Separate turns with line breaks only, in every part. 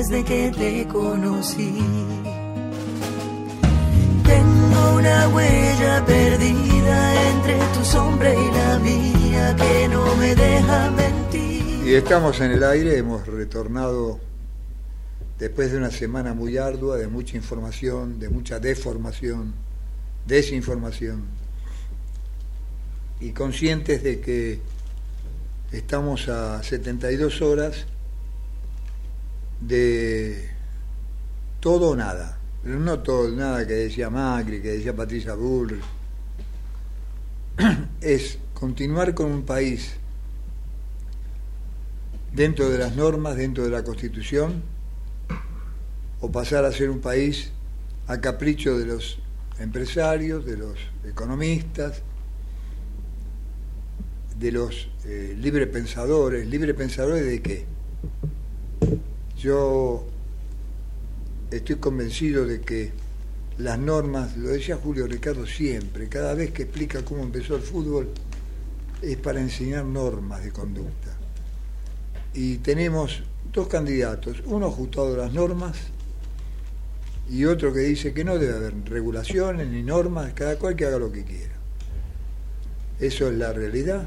desde que te conocí. Tengo una huella perdida entre tu sombra y la mía que no me deja mentir.
Y estamos en el aire, hemos retornado después de una semana muy ardua, de mucha información, de mucha deformación, desinformación, y conscientes de que estamos a 72 horas de todo o nada pero no todo, nada que decía Macri, que decía Patricia Bull, es continuar con un país dentro de las normas, dentro de la Constitución, o pasar a ser un país a capricho de los empresarios, de los economistas, de los eh, libre pensadores. ¿Libre pensadores de qué? Yo estoy convencido de que las normas, lo decía Julio Ricardo siempre, cada vez que explica cómo empezó el fútbol, es para enseñar normas de conducta. Y tenemos dos candidatos, uno ajustado a las normas y otro que dice que no debe haber regulaciones ni normas, cada cual que haga lo que quiera. Eso es la realidad.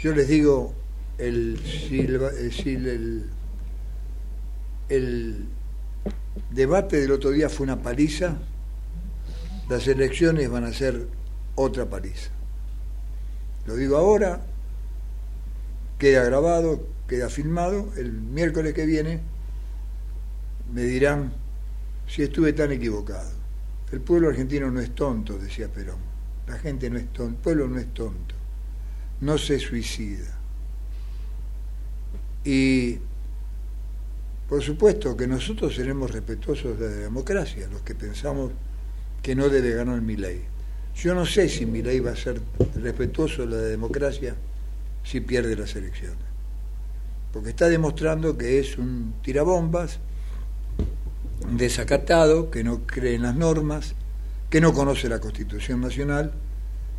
Yo les digo, el, si el, el debate del otro día fue una paliza, las elecciones van a ser otra paliza. Lo digo ahora, queda grabado, queda filmado, el miércoles que viene me dirán si estuve tan equivocado. El pueblo argentino no es tonto, decía Perón. La gente no es tonto, el pueblo no es tonto. No se suicida. Y por supuesto que nosotros seremos respetuosos de la democracia, los que pensamos que no debe ganar mi ley. Yo no sé si mi ley va a ser respetuoso de la democracia si pierde las elecciones. Porque está demostrando que es un tirabombas, un desacatado, que no cree en las normas, que no conoce la Constitución Nacional.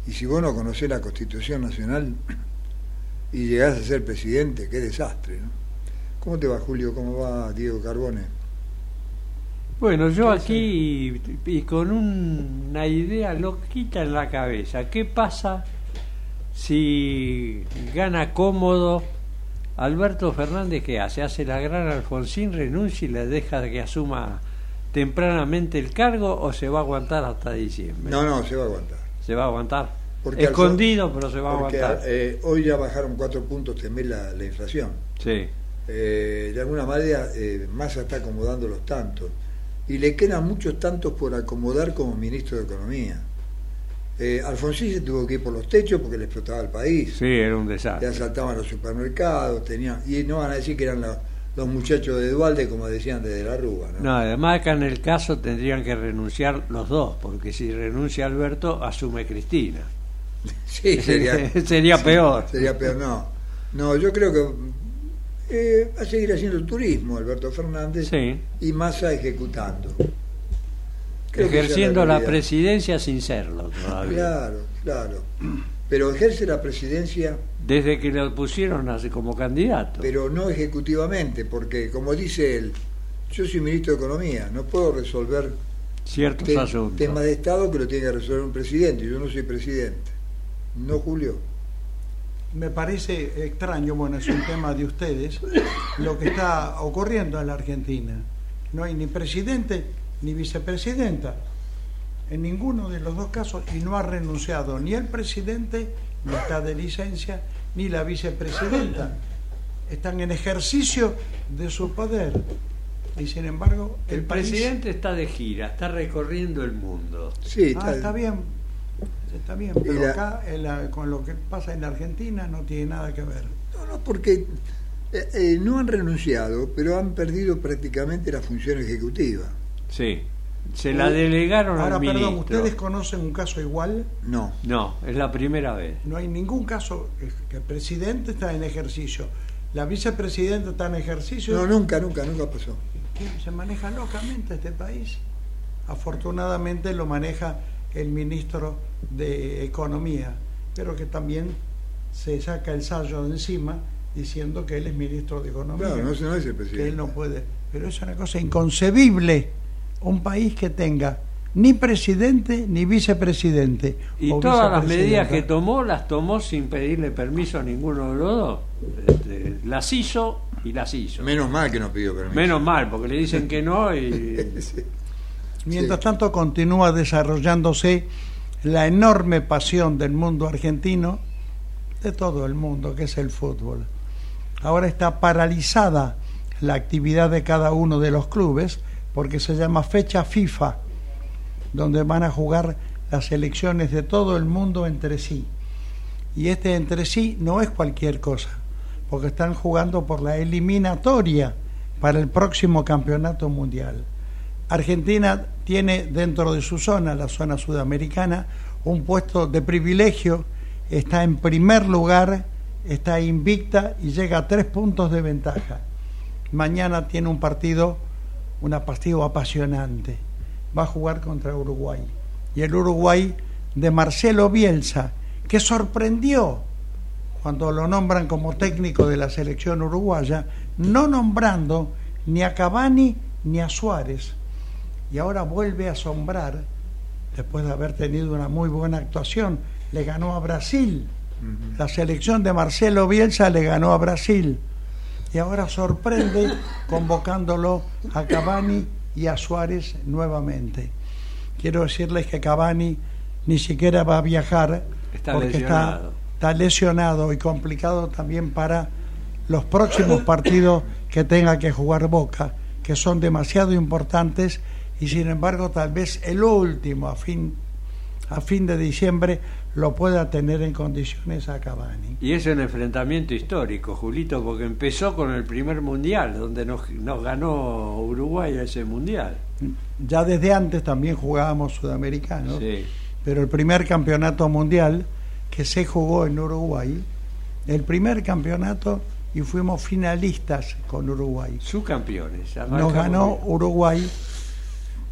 Y si vos no conocés la Constitución Nacional y llegás a ser presidente, qué desastre, ¿no? ¿Cómo te va, Julio? ¿Cómo va Diego Carbone?
Bueno, yo aquí y, con una idea loquita en la cabeza. ¿Qué pasa si gana cómodo Alberto Fernández? ¿Qué hace? Hace la gran Alfonsín, renuncia y le deja que asuma tempranamente el cargo o se va a aguantar hasta diciembre?
No, no, se va a aguantar.
¿Se va a aguantar? Escondido, pero se va a aguantar.
Eh, hoy ya bajaron cuatro puntos también la, la inflación.
Sí.
Eh, de alguna manera eh, Massa está acomodando los tantos y le quedan muchos tantos por acomodar como ministro de Economía. Eh, Alfonsín se tuvo que ir por los techos porque le explotaba el país.
Sí, era un desastre.
Le asaltaban los supermercados, tenían, y no van a decir que eran los, muchachos de Dualde como decían desde la Rúa. ¿no?
no, además acá en el caso tendrían que renunciar los dos, porque si renuncia Alberto, asume Cristina.
sí, sería,
sería peor.
Sería peor, no. No, yo creo que eh, va a seguir haciendo turismo Alberto Fernández y Massa ejecutando.
Ejerciendo la, presidencia sin serlo todavía.
Claro, claro. Pero ejerce la presidencia...
Desde que lo pusieron así como candidato.
Pero no ejecutivamente, porque como dice él, yo soy ministro de Economía, no puedo resolver
ciertos asuntos.
temas de Estado que lo tiene que resolver un presidente, yo no soy presidente. ¿No, Julio?
Me parece extraño, bueno, es un tema de ustedes, lo que está ocurriendo en la Argentina. No hay ni presidente ni vicepresidenta en ninguno de los dos casos y no ha renunciado ni el presidente, ni está de licencia, ni la vicepresidenta. Están en ejercicio de su poder. Y sin embargo,
el, presidente está de gira, está recorriendo el mundo.
Sí, ah, está bien Está bien, pero acá con lo que pasa en la Argentina no tiene nada que ver.
No, no, porque Eh, eh, no han renunciado, pero han perdido prácticamente la función ejecutiva.
Sí. Se la delegaron
Ahora,
al
perdón,
ministro.
¿ustedes conocen un caso igual?
No.
No, es la primera vez.
No hay ningún caso que el presidente está en ejercicio, la vicepresidenta está en ejercicio.
No, nunca, nunca, nunca pasó.
se maneja locamente este país. Afortunadamente lo maneja el ministro de Economía, pero que también se saca el sallo de encima diciendo que él es ministro de Economía.
Claro, no, no es el
que
presidente.
él no puede. Pero es una cosa inconcebible un país que tenga ni presidente ni vicepresidente.
Y todas las medidas que tomó, las tomó sin pedirle permiso a ninguno de los dos. Este, las hizo y las hizo.
Menos mal que no pidió permiso.
Menos mal, porque le dicen que no y...
Sí.
Mientras
Sí.
tanto continúa desarrollándose la enorme pasión del mundo argentino, de todo el mundo, que es el fútbol. Ahora está paralizada la actividad de cada uno de los clubes porque se llama fecha FIFA, donde van a jugar las selecciones de todo el mundo entre sí. Y este entre sí no es cualquier cosa, porque están jugando por la eliminatoria para el próximo campeonato mundial. Argentina tiene dentro de su zona, la zona sudamericana, un puesto de privilegio, está en primer lugar, está invicta y llega a tres puntos de ventaja. Mañana tiene un partido, un partido apasionante. Va a jugar contra Uruguay. Y el Uruguay de Marcelo Bielsa, que sorprendió cuando lo nombran como técnico de la selección uruguaya, no nombrando ni a Cavani ni a Suárez. Y ahora vuelve a asombrar, después de haber tenido una muy buena actuación. Le ganó a Brasil. La selección de Marcelo Bielsa le ganó a Brasil. Y ahora sorprende convocándolo a Cavani y a Suárez nuevamente. Quiero decirles que Cavani ni siquiera va a viajar
Está
porque
lesionado.
está está lesionado y complicado también para los próximos partidos que tenga que jugar Boca, que son demasiado importantes y sin embargo tal vez el último a fin a fin de diciembre lo pueda tener en condiciones a Cavani.
Y es un enfrentamiento histórico, Julito, porque empezó con el primer mundial, donde nos, nos ganó Uruguay ese mundial.
Ya desde antes también jugábamos sudamericanos,
Sí.
pero el primer campeonato mundial que se jugó en Uruguay, el primer campeonato y fuimos finalistas con Uruguay.
Subcampeones.
Nos ganó. Uruguay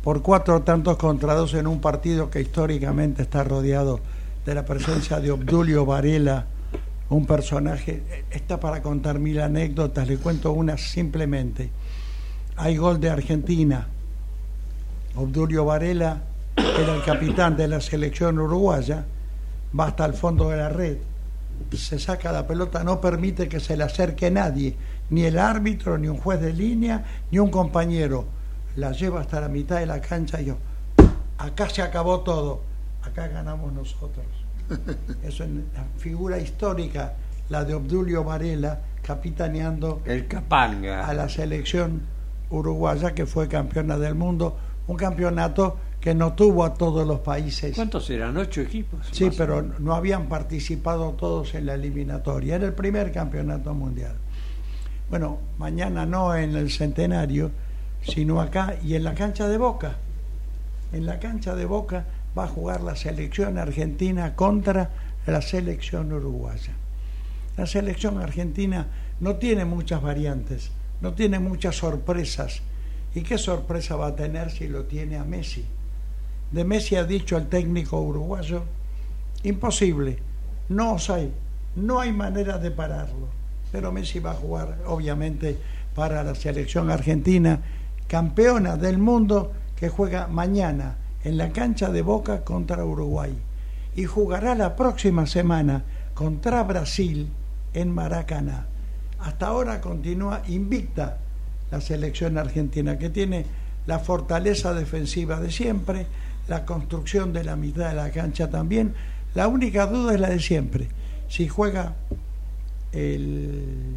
por cuatro tantos contra dos en un partido que históricamente está rodeado de la presencia de Obdulio Varela, un personaje, está para contar mil anécdotas, le cuento una simplemente. Hay gol de Argentina. Obdulio Varela era el capitán de la selección uruguaya, va hasta el fondo de la red, se saca la pelota, no permite que se le acerque nadie, ni el árbitro, ni un juez de línea, ni un compañero. La lleva hasta la mitad de la cancha y yo, acá se acabó todo, acá ganamos nosotros. Eso es una figura histórica, la de Obdulio Varela, capitaneando
El Capanga.
a la selección uruguaya que fue campeona del mundo, un campeonato que no tuvo a todos los países.
¿Cuántos eran? ¿Ocho equipos?
Sí, pero no habían participado todos en la eliminatoria. Era el primer campeonato mundial. Bueno, mañana no en el centenario, sino acá y en la cancha de Boca. En la cancha de Boca va a jugar la selección argentina contra la selección uruguaya. La selección argentina no tiene muchas variantes, no tiene muchas sorpresas. ¿Y qué sorpresa va a tener si lo tiene a Messi? De Messi ha dicho el técnico uruguayo, imposible, no os hay, no hay manera de pararlo. Pero Messi va a jugar, obviamente, para la selección argentina, campeona del mundo, que juega mañana en la cancha de Boca contra Uruguay. Y jugará la próxima semana contra Brasil en Maracaná. Hasta ahora continúa invicta la selección argentina, que tiene la fortaleza defensiva de siempre, la construcción de la mitad de la cancha también. La única duda es la de siempre. Si juega el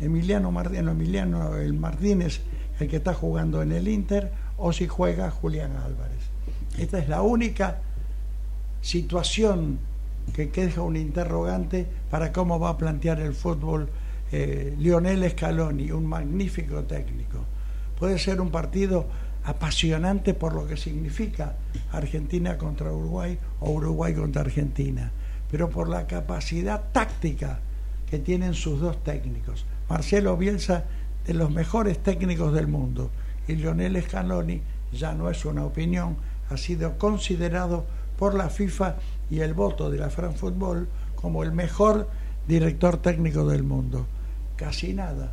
Emiliano Martínez, Emiliano el Martínez, el que está jugando en el Inter, o si juega Julián Álvarez. Esta es la única situación que deja un interrogante para cómo va a plantear el fútbol eh, Lionel Scaloni, un magnífico técnico. Puede ser un partido apasionante por lo que significa Argentina contra Uruguay o Uruguay contra Argentina, pero por la capacidad táctica que tienen sus dos técnicos. Marcelo Bielsa, de los mejores técnicos del mundo, y Lionel Scaloni, ya no es una opinión, ha sido considerado por la FIFA y el voto de la Fran Football como el mejor director técnico del mundo. Casi nada.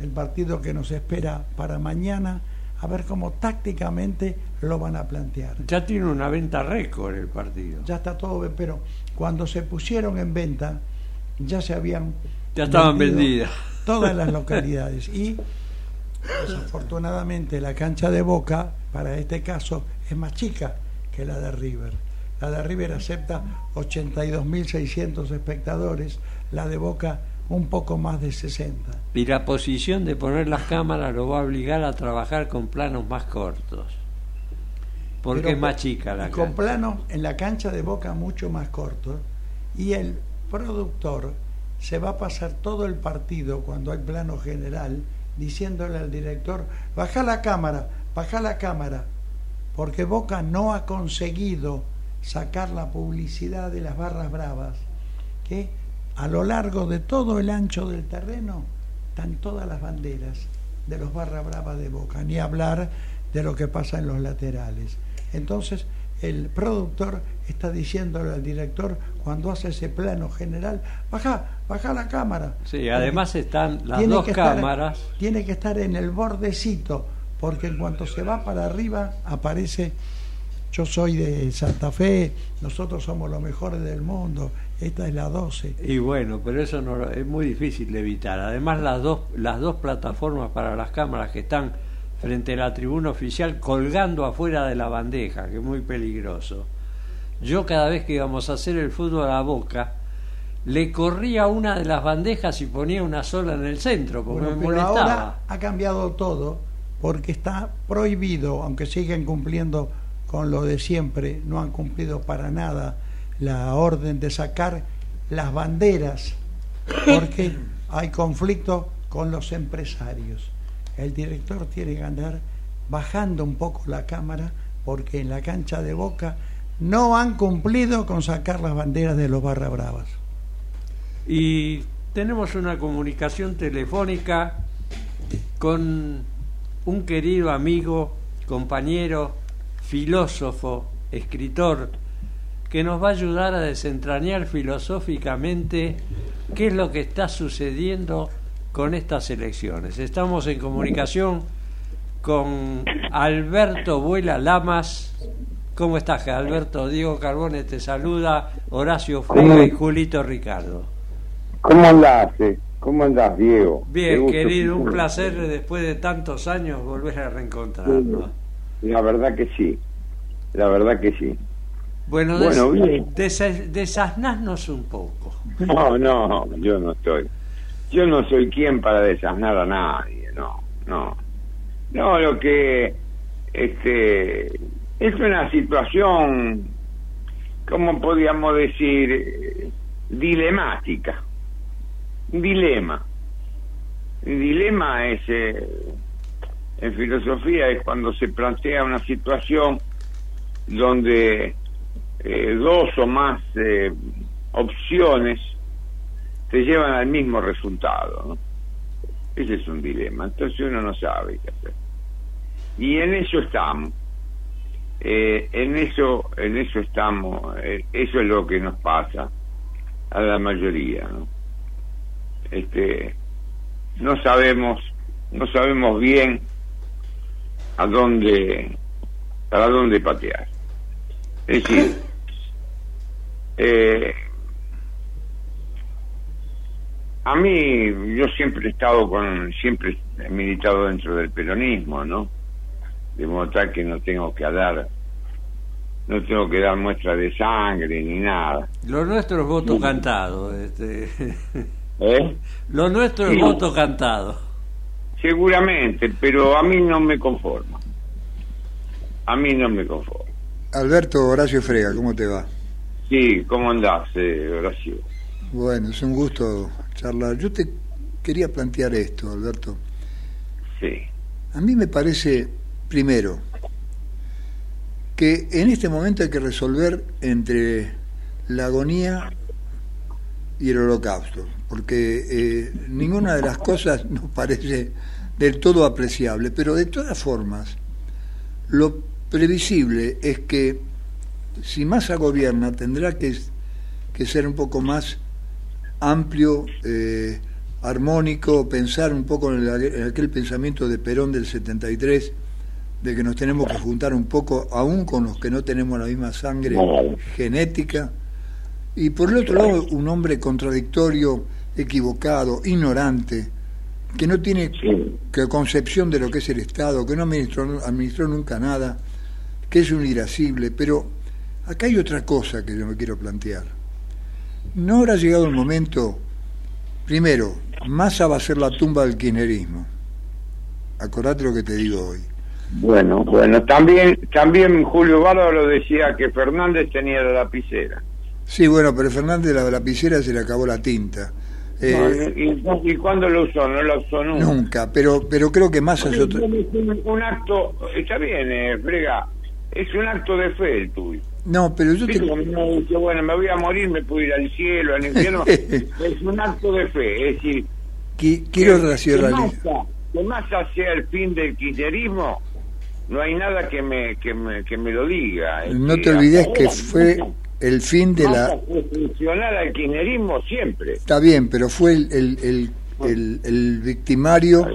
El partido que nos espera para mañana, a ver cómo tácticamente lo van a plantear.
Ya tiene una venta récord el partido.
Ya está todo, pero cuando se pusieron en venta, ya se habían.
Ya estaban vendidas.
Todas las localidades. Y desafortunadamente la cancha de Boca, para este caso, es más chica que la de River. La de River acepta 82.600 espectadores, la de Boca un poco más de 60.
Y la posición de poner las cámaras lo va a obligar a trabajar con planos más cortos. Porque
Pero
es más chica la
y Con
cancha.
planos en la cancha de Boca mucho más cortos. Y el productor se va a pasar todo el partido cuando hay plano general diciéndole al director, baja la cámara, baja la cámara, porque Boca no ha conseguido sacar la publicidad de las barras bravas, que a lo largo de todo el ancho del terreno están todas las banderas de los barras bravas de Boca, ni hablar de lo que pasa en los laterales. Entonces, el productor está diciéndole al director cuando hace ese plano general, baja, baja la cámara.
Sí, además están las
Tiene
dos
que estar-
cámaras.
tiene que estar en el bordecito, porque en cuanto se va para arriba aparece, yo soy de Santa Fe, nosotros somos los mejores del mundo, esta es la 12.
Y bueno, pero eso no es muy difícil de evitar. Además, las dos, las dos plataformas para las cámaras que están frente a la tribuna oficial colgando afuera de la bandeja, que es muy peligroso. Yo cada vez que íbamos a hacer el fútbol a la boca, le corría una de las bandejas y ponía una sola en el centro, porque
Bueno,
me
pero
molestaba.
ahora ha cambiado todo, porque está prohibido, aunque siguen cumpliendo con lo de siempre, no han cumplido para nada la orden de sacar las banderas, porque hay conflicto con los empresarios. El director tiene que andar bajando un poco la cámara, porque en la cancha de Boca no han cumplido con sacar las banderas de los barra bravas.
Y tenemos una comunicación telefónica con un querido amigo, compañero, filósofo, escritor, que nos va a ayudar a desentrañar filosóficamente qué es lo que está sucediendo con estas elecciones. Estamos en comunicación con Alberto Vuela Lamas. ¿Cómo estás, Alberto? Diego Carbone te saluda, Horacio Frega y Julito Ricardo.
¿Cómo andás? eh? ¿Cómo andás, Diego?
Bien, querido, un placer después de tantos años volver a reencontrarnos.
La verdad que sí, la verdad que sí.
Bueno,
Bueno,
des- desasnaznos un poco.
No, no, yo no estoy. Yo no soy quien para desasnar a nadie, no, no. No, lo que este es una situación, ¿cómo podríamos decir? dilemática. Dilema. Un dilema es, eh, en filosofía, es cuando se plantea una situación donde eh, dos o más eh, opciones te llevan al mismo resultado. ¿no? Ese es un dilema. Entonces uno no sabe qué hacer. Y en eso estamos. Eh, en eso, en eso estamos. Eh, eso es lo que nos pasa a la mayoría. ¿no? Este, no sabemos, no sabemos bien a dónde, para dónde patear. Es decir, eh, a mí yo siempre he estado con, siempre he militado dentro del peronismo, ¿no? De modo tal que no tengo que dar, no tengo que dar muestra de sangre ni nada.
Lo nuestro es voto cantado. Este.
¿Eh?
Lo nuestro es
Sí.
voto cantado.
Seguramente, pero a mí no me conforma. A mí no me conforma.
Alberto Horacio Frega, ¿cómo te va?
Sí, ¿cómo andás, eh, Horacio?
Bueno, es un gusto charlar. Yo te quería plantear esto, Alberto.
Sí.
A mí me parece, primero, que en este momento hay que resolver entre la agonía y el holocausto, porque eh, ninguna de las cosas nos parece del todo apreciable, pero de todas formas, lo previsible es que si Massa gobierna tendrá que, que ser un poco más amplio, eh, armónico, pensar un poco en, el- en aquel pensamiento de Perón del 73, de que nos tenemos que juntar un poco, aún con los que no tenemos la misma sangre genética, y por el otro lado un hombre contradictorio, equivocado, ignorante, que no tiene
Sí.
que concepción de lo que es el Estado, que no administró, administró nunca nada, que es un irascible, pero acá hay otra cosa que yo me quiero plantear. ¿No habrá llegado el momento, primero, Massa va a ser la tumba del kirchnerismo? Acordate lo que te digo hoy.
Bueno, bueno, también también Julio Bárbaro decía que Fernández tenía la lapicera.
Sí, bueno, pero Fernández de la lapicera se le acabó la tinta. Eh,
No, y, y cuándo lo usó? No lo usó nunca.
nunca, pero, pero creo que Massa es otro...
Un, acto, está bien, eh, Frega, es un acto de fe el tuyo.
No, pero yo te...
Dice, bueno, me voy a morir, me puedo ir al cielo, al infierno. es un acto de fe, es decir,
qui- quiero racionalizar.
Que Massa sea el fin del kirchnerismo, no hay nada que me, que me, que me lo diga.
No te olvides que fue el fin de la...
Funcional al kirchnerismo siempre.
Está bien, pero fue el, el, el, el- el victimario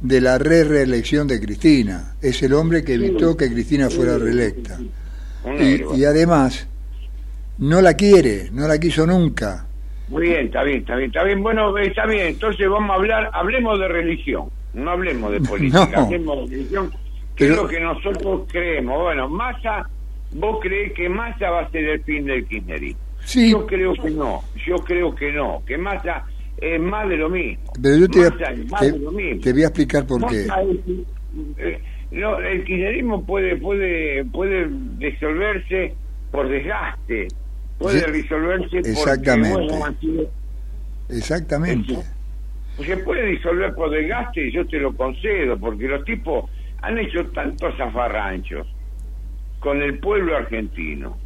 de la re reelección de Cristina. Es el hombre que evitó que Cristina fuera reelecta. Y, además, no la quiere, no la quiso nunca.
Muy bien, está bien, está bien, está bien. Bueno, está bien. Entonces vamos a hablar, hablemos de religión, no hablemos de política,
No.
hablemos de religión, que
Pero-
es lo que nosotros creemos. Bueno, Massa, vos crees que Massa va a ser el fin del kirchnerismo.
Sí,
Yo creo que no, yo creo que no, que Massa es más de lo mismo.
pero yo te,
Massa es más
te-
de lo mismo.
te voy a explicar por qué.
Es- eh, no, el kirchnerismo puede, puede, puede disolverse por desgaste, puede
Sí,
disolverse porque,
exactamente.
bueno, sido
Exactamente.
se puede disolver por desgaste y yo te lo concedo, porque los tipos han hecho tantos zafarranchos con el pueblo argentino.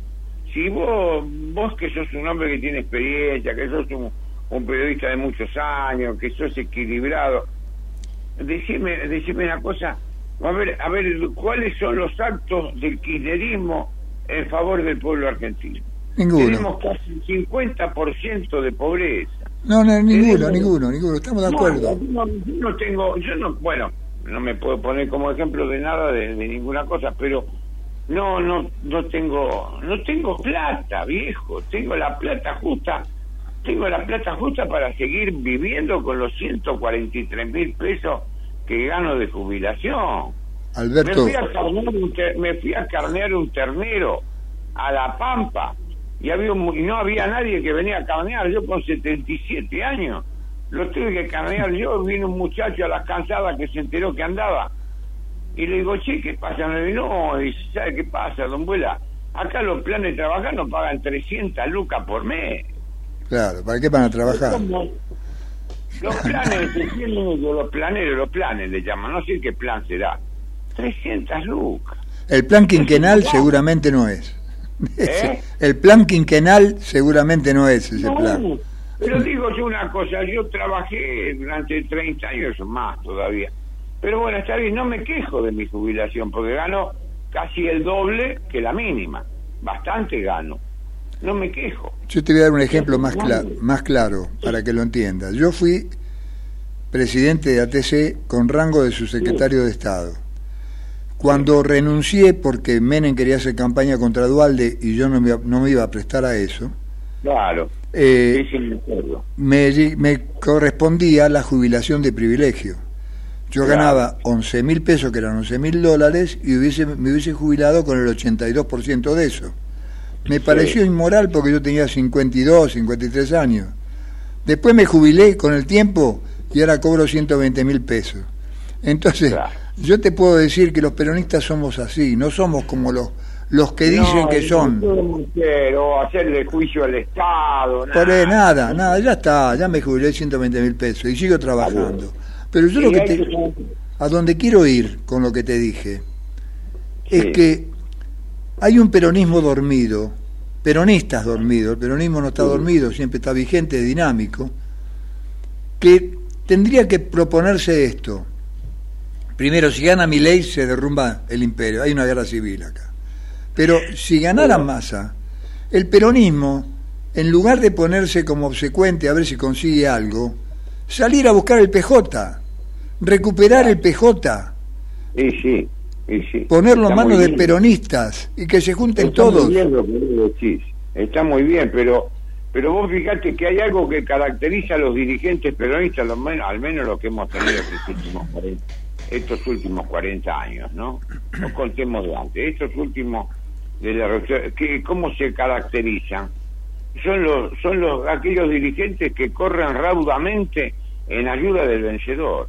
Si vos, vos que sos un hombre que tiene experiencia, que sos un, un periodista de muchos años, que sos equilibrado, decime, decime una cosa, a ver, a ver, ¿cuáles son los actos del kirchnerismo en favor del pueblo argentino?
Ninguno.
Tenemos casi un 50% de pobreza.
No, no, ninguno,
Tenemos-
ninguno, ninguno. Estamos de acuerdo.
No, no tengo, yo no, bueno, no me puedo poner como ejemplo de nada, de, de ninguna cosa, pero no, no, no tengo, no tengo plata, viejo, tengo la plata justa, tengo la plata justa para seguir viviendo con los 143 mil pesos que gano de jubilación. Me
Alberto,
fui, a carnear un ter- me fui a carnear un ternero a La Pampa y, había un y no había nadie que venía a carnear. Yo con 77 años lo tuve que carnear yo. Vino un muchacho a las cansadas que se enteró que andaba. Y le digo, che, ¿qué pasa? Me dijo, no, y ¿sabe qué pasa, don Vuela? Acá los planes de trabajar nos pagan 300 lucas por mes.
claro, ¿para qué van a trabajar?
¿Cómo? Los planes, los planeros, los planes le llaman, no sé qué plan será. 300 lucas.
El plan quinquenal seguramente no es.
¿Eh?
El plan quinquenal seguramente no es ese
No,
plan.
pero digo yo una cosa, yo trabajé durante 30 años o más todavía. Pero bueno, está bien, no me quejo de mi jubilación, porque gano casi el doble que la mínima. Bastante gano. No me quejo.
Yo te voy a dar un ejemplo más, cla- más claro para que lo entiendas. Yo fui presidente de ATC con rango de subsecretario de Estado. Cuando renuncié porque Menem quería hacer campaña contra Dualde y yo no me, no me iba a prestar a eso,
Claro,
eh,
me
correspondía la jubilación de privilegio. Yo ganaba 11 mil pesos, que eran 11 mil dólares, y hubiese, me hubiese jubilado con el 82% de eso. Me pareció inmoral porque yo tenía 52, 53 años. Después me jubilé con el tiempo y ahora cobro 120 mil pesos. Entonces,
Claro.
yo te puedo decir que los peronistas somos así, no somos como los, los que dicen
No,
que son.
no quiero hacerle juicio al Estado.
Por
nada.
nada, nada, ya está, ya me jubilé 120 mil pesos y sigo trabajando. Pero yo lo que te, a donde quiero ir con lo que te dije es que hay un peronismo dormido, peronistas dormidos, el peronismo no está dormido, siempre está vigente, dinámico, que tendría que proponerse esto. Primero, si gana mi ley, se derrumba el imperio, hay una guerra civil acá. Pero si ganara Massa, el peronismo, en lugar de ponerse como obsecuente a ver si consigue algo, salir a buscar el PJ, recuperar el PJ,
sí, sí.
ponerlo en manos de peronistas y que se junten
Está muy
todos.
bien lo que vos decís. Está muy bien, pero pero vos fijate que hay algo que caracteriza a los dirigentes peronistas, lo menos, al menos lo que hemos tenido estos últimos 40, estos últimos 40 años, ¿no? No contemos de antes. Estos últimos de la que ¿cómo se caracterizan? Son los son los aquellos dirigentes que corren raudamente en ayuda del vencedor.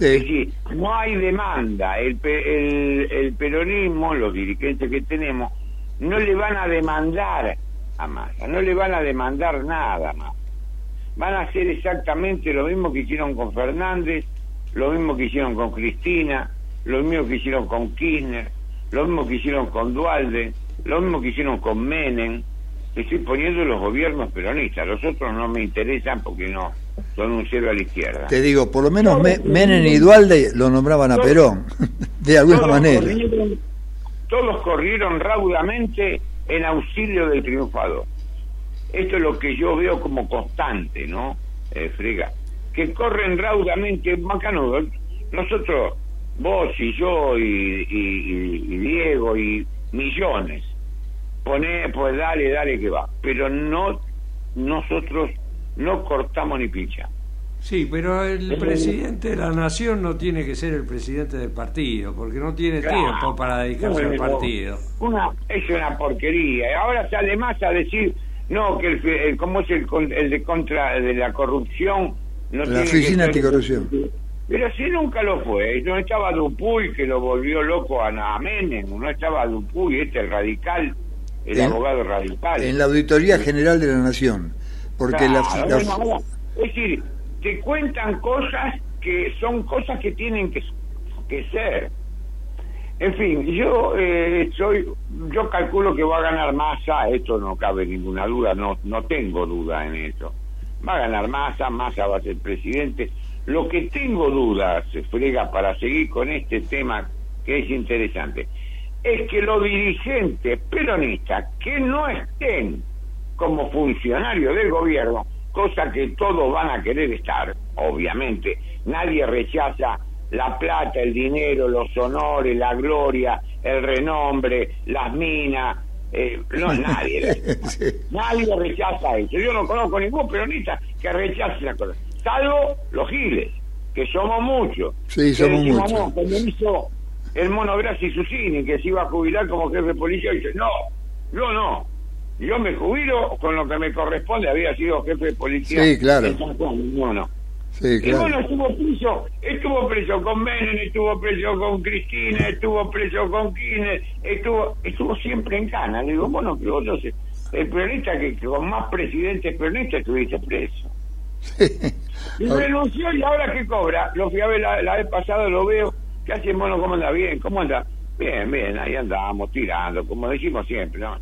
Es decir, no hay demanda. El, el, el peronismo, los dirigentes que tenemos, no le van a demandar a Massa, no le van a demandar nada más. Van a hacer exactamente lo mismo que hicieron con Fernández, lo mismo que hicieron con Cristina, lo mismo que hicieron con Kirchner, lo mismo que hicieron con Dualde, lo mismo que hicieron con Menem. Estoy poniendo los gobiernos peronistas, los otros no me interesan porque no son un cero a la izquierda.
te digo, por lo menos Me- Menem y Dualde lo nombraban a Perón, de alguna
todos
manera.
Corrieron, todos corrieron raudamente en auxilio del triunfador. Esto es lo que yo veo como constante, ¿no? Eh, Frega. Que corren raudamente, Macanudo. Nosotros, vos y yo y, y- y- y Diego y millones, poné, pues dale, dale que va. Pero no, nosotros no cortamos ni pincha.
Sí, pero el presidente de la nación no tiene que ser el presidente del partido, porque no tiene
Claro.
tiempo para dedicarse al partido.
Una, es una porquería. Y Ahora sale más a decir, no, que el, fe- el- como es el, con- el de contra de la corrupción. No
La Oficina Anticorrupción.
Pero si nunca lo fue. No estaba Dupuy, que lo volvió loco a, a Menem. No estaba Dupuy, este el radical, el
En-
abogado radical.
En la Auditoría General de la Nación. Porque la,
Claro,
la-
ahora, es decir, te cuentan cosas que son cosas que tienen que, que ser. En fin, yo eh, soy, yo calculo que va a ganar Massa, esto no cabe ninguna duda, no, no tengo duda en eso. Va a ganar Massa, Massa va a ser presidente. Lo que tengo dudas, se frega para seguir con este tema que es interesante, es que los dirigentes peronistas que no estén como funcionarios del gobierno, cosa que todos van a querer estar, obviamente. Nadie rechaza la plata, el dinero, los honores, la gloria, el renombre, las minas. eh, no, nadie.
Sí.
Nadie rechaza eso. Yo no conozco ningún peronista que rechace la cosa. Salvo los giles, que somos muchos.
Sí, somos muchos.
El mono Grassi Susini, que se iba a jubilar como jefe de policía, dice, no, yo no. Yo me jubilo con lo que me corresponde, había sido jefe de policía.
Sí, claro.
no, no.
Sí,
Y bueno,
claro.
estuvo preso, estuvo preso con Menem, estuvo preso con Cristina, estuvo preso con Kirchner, estuvo, estuvo siempre en cana. Le digo, bueno, que vos el peronista que, que con más presidentes peronistas estuviste preso. Y renunció y ahora qué cobra. Lo fui a ver la, la vez pasada, lo veo. ¿Qué hace mono? ¿Cómo anda? Bien, ¿cómo anda? Bien, bien, ahí andamos tirando, como decimos siempre, ¿no?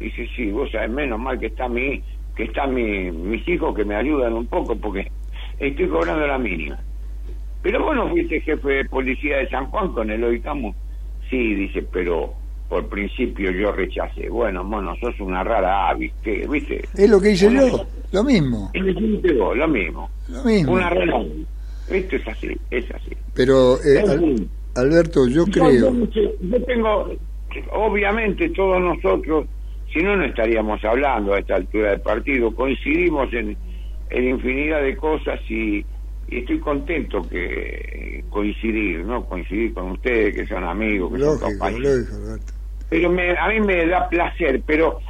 Dice, sí, vos sabés, menos mal que está mi, que están mi, mis hijos que me ayudan un poco porque estoy cobrando la mínima. Pero vos no fuiste jefe de policía de San Juan con Eloy Camus. Sí, dice, pero por principio yo rechacé. Bueno, mono, sos una rara avis, ¿qué? ¿viste?
Es lo que hice yo, lo mismo,
lo mismo.
lo mismo.
Una rara avis. Esto es así, es así.
Pero, eh, Al-. Alberto, yo
Yo,
creo...
yo tengo, obviamente todos nosotros, si no, no estaríamos hablando a esta altura del partido, coincidimos en, en infinidad de cosas y, y estoy contento que coincidir, ¿no? Coincidir con ustedes, que son amigos, que son
Lógico,
compañeros.
lógico, Alberto.
Pero me, a mí me da placer, pero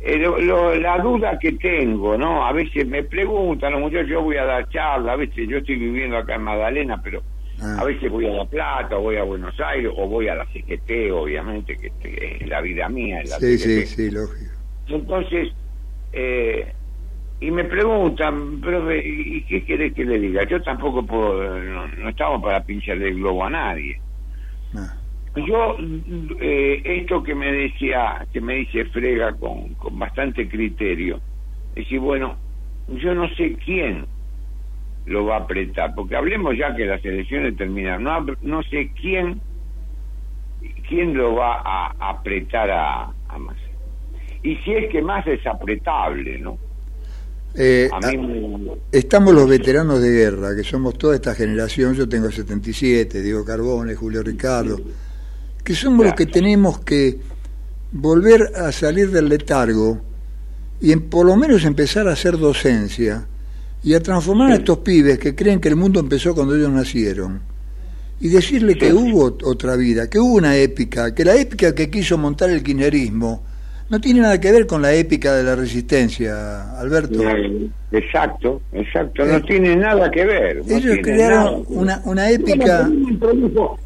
eh, lo- lo- la duda que tengo, ¿no? A veces me preguntan los muchachos, yo voy a dar charla, a veces yo estoy viviendo acá en Magdalena, pero
Ah.
A veces voy a La Plata, o voy a Buenos Aires, o voy a la CGT, obviamente, que este, es la vida mía. es la
Sí,
CGT.
sí, sí, lógico.
Entonces, eh, y me preguntan, profe, ¿y qué querés que le diga? Yo tampoco puedo, no, no estamos para pincharle el globo a nadie.
Ah.
Yo, eh, esto que me decía, que me dice Frega con, con bastante criterio, es decir, bueno, yo no sé quién lo va a apretar, porque hablemos ya que las elecciones terminaron, no, no sé quién quién lo va a apretar a, a Massa. Y si es que Massa es apretable, ¿no?
Eh,
A mí me-
Estamos los veteranos de guerra, que somos toda esta generación, yo tengo 77, Diego Carbone, Julio Ricardo, que somos los que tenemos que volver a salir del letargo y en- por lo menos empezar a hacer docencia y a transformar a estos pibes que creen que el mundo empezó cuando ellos nacieron. Y decirle que hubo ot- otra vida, que hubo una épica, que la épica que quiso montar el kirchnerismo no tiene nada que ver con la épica de la resistencia, Alberto.
Exacto, exacto, no
Eh,
tiene nada que ver. no
Ellos crearon una, una épica.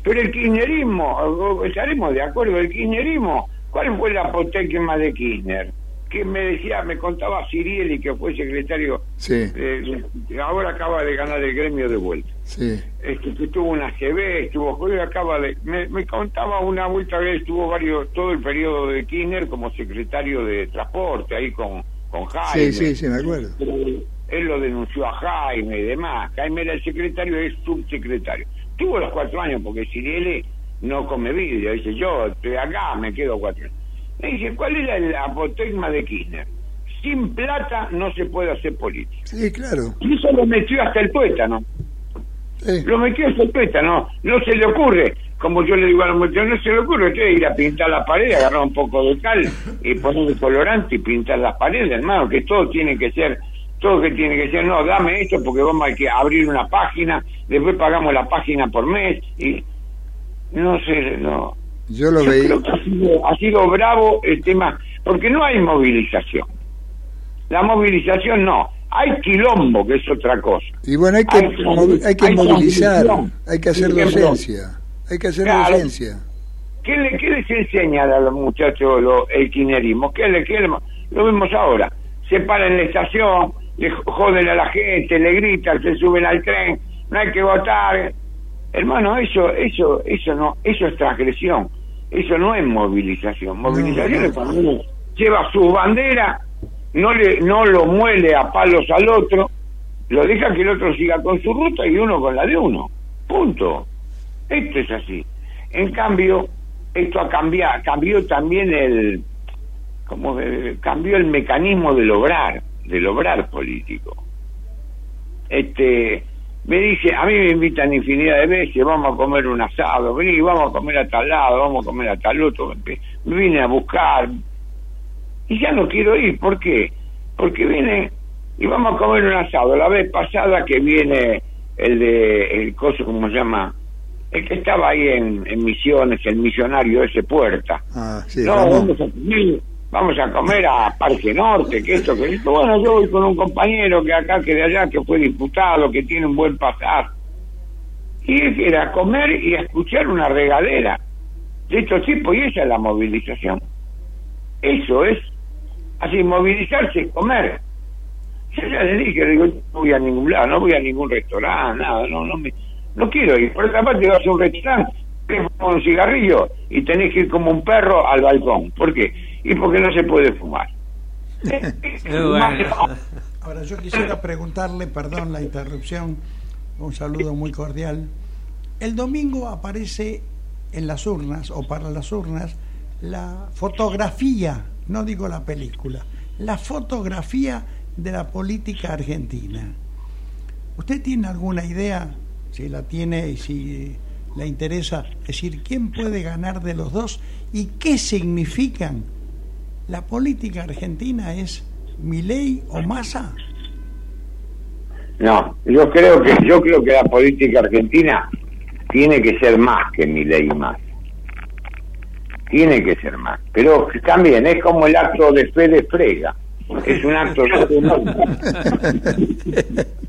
pero el kirchnerismo, estaremos de acuerdo, el kirchnerismo, ¿cuál fue la apotegma de Kirchner? Que me decía, me contaba Cirieli, que fue secretario,
Sí,
eh, ahora acaba de ganar el gremio de vuelta.
sí.
Este, que tuvo una GB, estuvo, acaba de, me, me contaba una vuelta que estuvo varios, todo el periodo de Kirchner como secretario de transporte, ahí con, con Jaime.
Sí, sí, sí, me acuerdo.
Pero él lo denunció a Jaime y demás. Jaime era el secretario, es subsecretario. Tuvo los cuatro años porque Ciriele no come vidrio. Dice, yo estoy acá, me quedo cuatro años. Me dice, ¿cuál era el apotegma de Kirchner? Sin plata no se puede hacer política.
Sí, claro.
Y eso lo metió hasta el tuétano.
Sí.
Lo metió hasta el tuétano. No se le ocurre, como yo le digo a los muchachos, no se le ocurre usted ir a pintar la pared, agarrar un poco de cal y poner el colorante y pintar las paredes, hermano, que todo tiene que ser todo que tiene que ser, no, dame esto porque vamos a que abrir una página, después pagamos la página por mes y no sé, no.
Yo lo
Yo
veía.
creo que ha sido, ha sido bravo el tema, porque no hay movilización. La movilización no, hay quilombo, que es otra cosa.
Y bueno, hay que,
Hay-
que
hay
movilizar, hay que hacer docencia. Hay que hacer
Claro.
docencia.
¿Qué, le, ¿Qué les enseña a los muchachos lo- el kirchnerismo? ¿Qué le, le- lo vemos ahora. Se para en la estación, le joden a la gente, le gritan, se suben al tren, no hay que votar. Hermano, eso, eso, eso no, eso es transgresión. Eso no es movilización. Movilización es cuando uno lleva su bandera, no le, no lo muele a palos al otro, lo deja que el otro siga con su ruta y uno con la de uno. Punto. Esto es así. En cambio, esto ha cambiado, cambió también el, como cambió el mecanismo del obrar, del obrar político. Este, me dice, a mí me invitan infinidad de veces, vamos a comer un asado, vení, vamos a comer a tal lado, vamos a comer a tal otro, me vine a buscar, y ya no quiero ir, ¿por qué? Porque viene y vamos a comer un asado. La vez pasada que viene el de, el coso, ¿cómo se llama? El que estaba ahí en, en Misiones, el misionario ese Puerta.
Ah, sí,
no,
Ramón.
vamos a comer, vamos a comer a Parque Norte, que esto, que esto. Bueno, yo voy con un compañero que acá, que de allá, que fue diputado, que tiene un buen pasar. Y es era comer y escuchar una regadera de estos tipos, y esa es la movilización. Eso es. Así, movilizarse, comer. Yo ya le dije, digo, no voy a ningún lado, no voy a ningún restaurante, nada, no, no me, no quiero ir. Por otra parte, vas a un restaurante, te fumas un cigarrillo y tenés que ir como un perro al balcón. ¿Por qué? Y porque no se puede fumar.
Ahora yo quisiera preguntarle, perdón la interrupción, un saludo muy cordial. El domingo aparece en las urnas o para las urnas la fotografía, no digo la película, la fotografía de la política argentina. ¿Usted tiene alguna idea, si la tiene y si le interesa, decir quién puede ganar de los dos y qué significan? ¿La política argentina es Milei o Massa?
No, yo creo que yo creo que la política argentina tiene que ser más que mi ley más. Tiene que ser más. Pero también es como el acto de fe de frega. Es un acto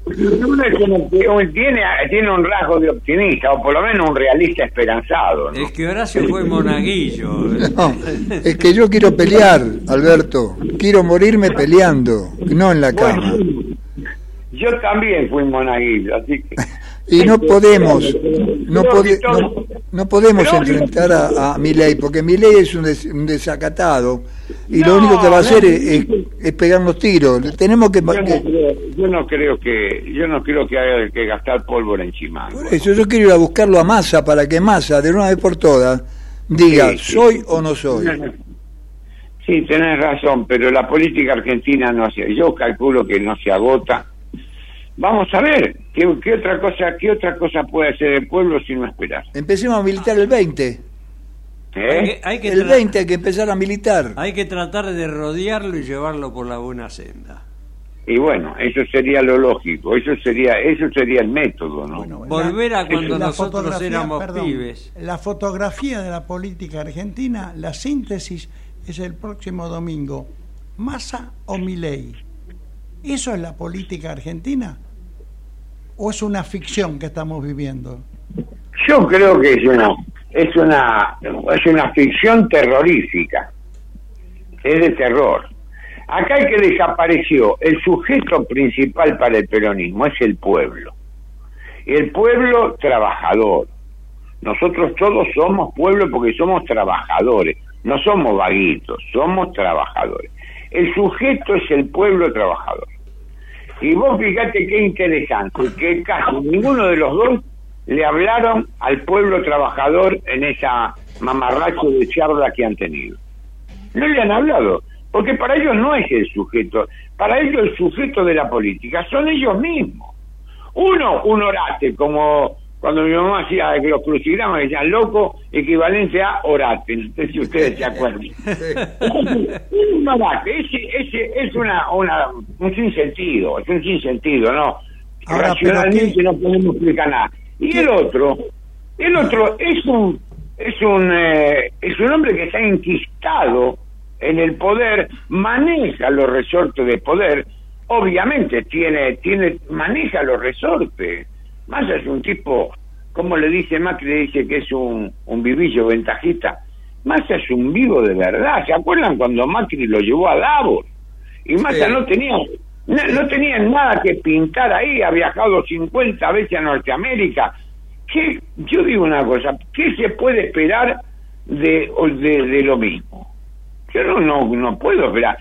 tiene, tiene un rasgo de optimista, o por lo menos un realista esperanzado. ¿no?
Es que Horacio fue monaguillo.
No, es que yo quiero pelear, Alberto. Quiero morirme peleando, no en la cama.
Bueno, yo también fui monaguillo, así que...
Y no podemos, no,
Creo
pode- no, no podemos enfrentar a, a Milei, porque Milei es un, des- un desacatado y lo
No,
único que va a
no,
hacer es, es- es pegarnos tiros. Tenemos que,
Yo no, creo, yo no creo que yo no creo que haya que gastar pólvora encima.
por eso yo quiero ir a buscarlo a Massa para que Massa, de una vez por todas, diga,
Sí, sí.
soy o no soy.
Sí, tenés razón, pero la política argentina no se, yo calculo que no se agota. Vamos a ver qué, qué otra cosa, qué otra cosa puede hacer el pueblo si no esperar.
Empecemos a militar el 20.
¿Eh?
Hay que, hay que
El
tra-
20 hay que empezar a militar.
hay que tratar de rodearlo y llevarlo por la buena senda.
Y bueno, eso sería lo lógico, eso sería, eso sería el método, ¿no?
Bueno,
Volver a cuando
la
nosotros éramos
perdón,
pibes.
La fotografía de la política argentina, la síntesis es el próximo domingo. ¿Massa o Milei? ¿Eso es la política argentina? ¿O es una ficción que estamos viviendo?
Yo creo que es una, es una, es una ficción terrorífica. Es de terror. Acá el que desapareció, el sujeto principal para el peronismo es el pueblo. El pueblo trabajador. Nosotros todos somos pueblo porque somos trabajadores. No somos vaguitos, somos trabajadores. El sujeto es el pueblo trabajador. Y vos fíjate qué interesante, que casi ninguno de los dos le hablaron al pueblo trabajador en esa mamarracho de charla que han tenido. No le han hablado, porque para ellos no es el sujeto, para ellos el sujeto de la política son ellos mismos. Uno, un orate, como cuando mi mamá hacía que los crucigramas decían loco, equivalente a orate, no sé si ustedes se acuerdan. un orate, ese, ese es una, una, un sinsentido, es un sinsentido, ¿no?
Ahora,
Racionalmente no podemos explicar nada. Y el otro, el otro es un, es un, eh, es un hombre que está enquistado en el poder, maneja los resortes de poder, obviamente tiene, tiene, maneja los resortes. Más es un tipo, como le dice Macri, dice que es un, un vivillo ventajista. Massa es un vivo de verdad. ¿Se acuerdan cuando Macri lo llevó a Davos? Y Massa
Sí.
no tenía no, no tenía nada que pintar ahí, ha viajado 50 veces a Norteamérica. ¿Qué, yo digo una cosa, ¿qué se puede esperar de, de, de lo mismo? Yo no, no, no puedo esperar.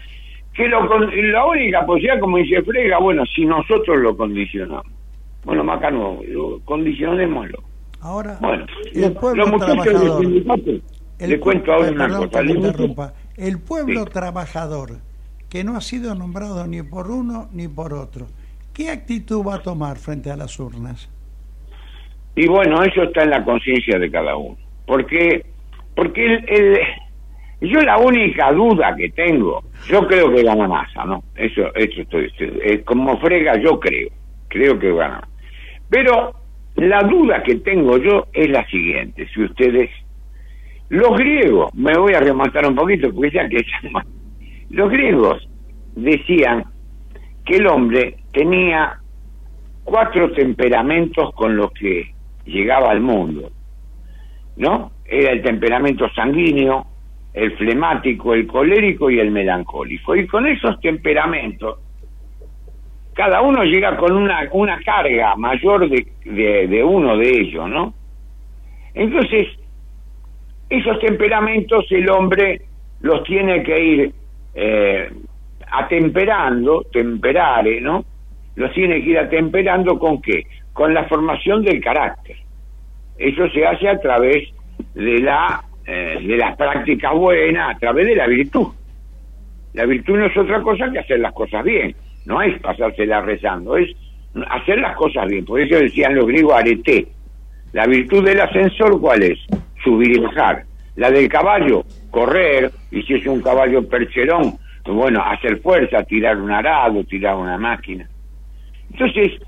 Que lo, la única posibilidad, como dice Frega, bueno, si nosotros lo condicionamos. Bueno, Macano, lo, condicionémoslo.
Ahora,
Bueno,
el pueblo
los muchachos del
trabajador. el
le cuento ahora una cosa.
interrumpa. El pueblo
Sí.
trabajador, que no ha sido nombrado ni por uno ni por otro, ¿qué actitud va a tomar frente a las urnas?
Y bueno, eso está en la conciencia de cada uno. Porque, porque el, el- yo la única duda que tengo, yo creo que gana masa, ¿no? Eso, eso estoy, eh, como frega yo creo, creo que gana. Pero la duda que tengo yo es la siguiente, si ustedes, los griegos, me voy a remontar un poquito porque ya que los griegos decían que el hombre tenía cuatro temperamentos con los que llegaba al mundo, ¿no? Era el temperamento sanguíneo, el flemático, el colérico y el melancólico. Y con esos temperamentos, cada uno llega con una, una carga mayor de, de, uno de ellos, ¿no? Entonces, esos temperamentos el hombre los tiene que ir eh, atemperando, temperare, ¿no? Los tiene que ir atemperando con qué? Con la formación del carácter. Eso se hace a través de la eh, de las prácticas buenas, a través de la virtud. La virtud no es otra cosa que hacer las cosas bien, no es pasársela rezando, es hacer las cosas bien. Por eso decían los griegos arete. La virtud del ascensor, ¿cuál es? Subir y bajar. La del caballo, correr, y si es un caballo percherón, pues bueno, hacer fuerza, tirar un arado, tirar una máquina. Entonces,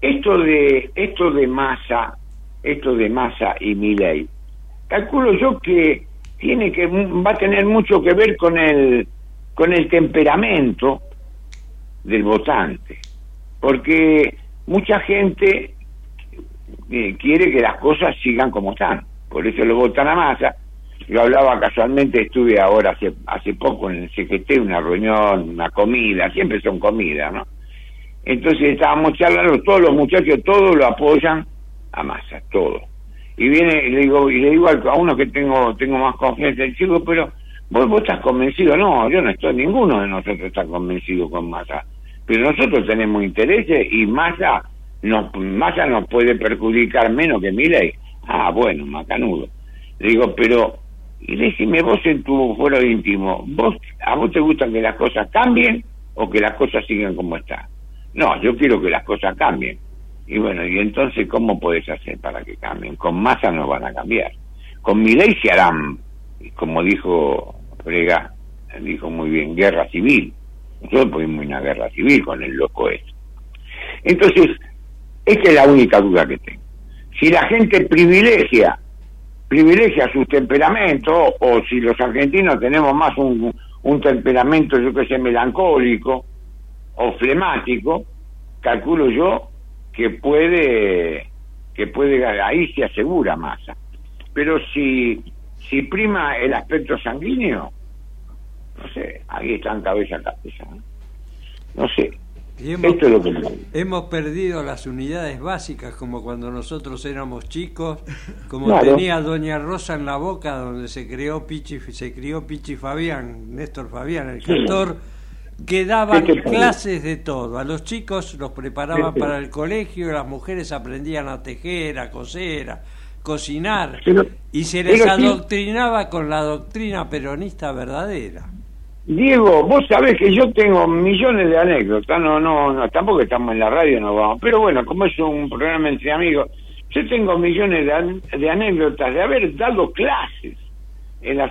esto de esto de masa, esto de masa y Milei, calculo yo que tiene que va a tener mucho que ver con el con el temperamento del votante, porque mucha gente eh, quiere que las cosas sigan como están, por eso lo votan a masa. Yo hablaba casualmente, estuve ahora hace, hace poco en el CGT, una reunión, una comida, siempre son comidas, ¿no? Entonces estábamos charlando, todos los muchachos, todos lo apoyan a masa, todo. Y viene, y le digo, y le digo a uno que tengo, tengo más confianza, el chico, pero vos, vos estás convencido, no, yo no estoy, ninguno de nosotros está convencido con masa. Pero nosotros tenemos intereses y masa nos, masa nos puede perjudicar menos que mi ley. Ah, bueno, macanudo. Digo, pero, y decime vos en tu foro íntimo, ¿vos, ¿a vos te gusta que las cosas cambien o que las cosas sigan como están? No, yo quiero que las cosas cambien. Y bueno, ¿y entonces cómo puedes hacer para que cambien? Con masa no van a cambiar. Con mi ley se harán, como dijo Frega, dijo muy bien, guerra civil. Nosotros pudimos una guerra civil con el loco este. Entonces, esta es la única duda que tengo. Si la gente privilegia, privilegia su temperamento, o si los argentinos tenemos más un, un temperamento, yo que sé, melancólico o flemático, calculo yo que puede, que puede, ahí se asegura masa. Pero si, si prima el aspecto sanguíneo, no sé, ahí están cabeza a cabeza. No, no sé,
hemos,
Esto es lo que
hemos perdido las unidades básicas como cuando nosotros éramos chicos, como
Claro.
tenía Doña Rosa en la boca donde se creó Pichi, se crió Pichi Fabián, Néstor Fabián, el cantor, que daban
sí.
clases de todo. A los chicos los preparaban
sí.
para el colegio, las mujeres aprendían a tejer, a coser, a cocinar,
Pero-
y se les adoctrinaba con la doctrina peronista verdadera.
Diego, vos sabés que yo tengo millones de anécdotas, no, no, no, tampoco estamos en la radio, no vamos, pero bueno, como es un programa entre amigos, yo tengo millones de, an- de anécdotas de haber dado clases. En la,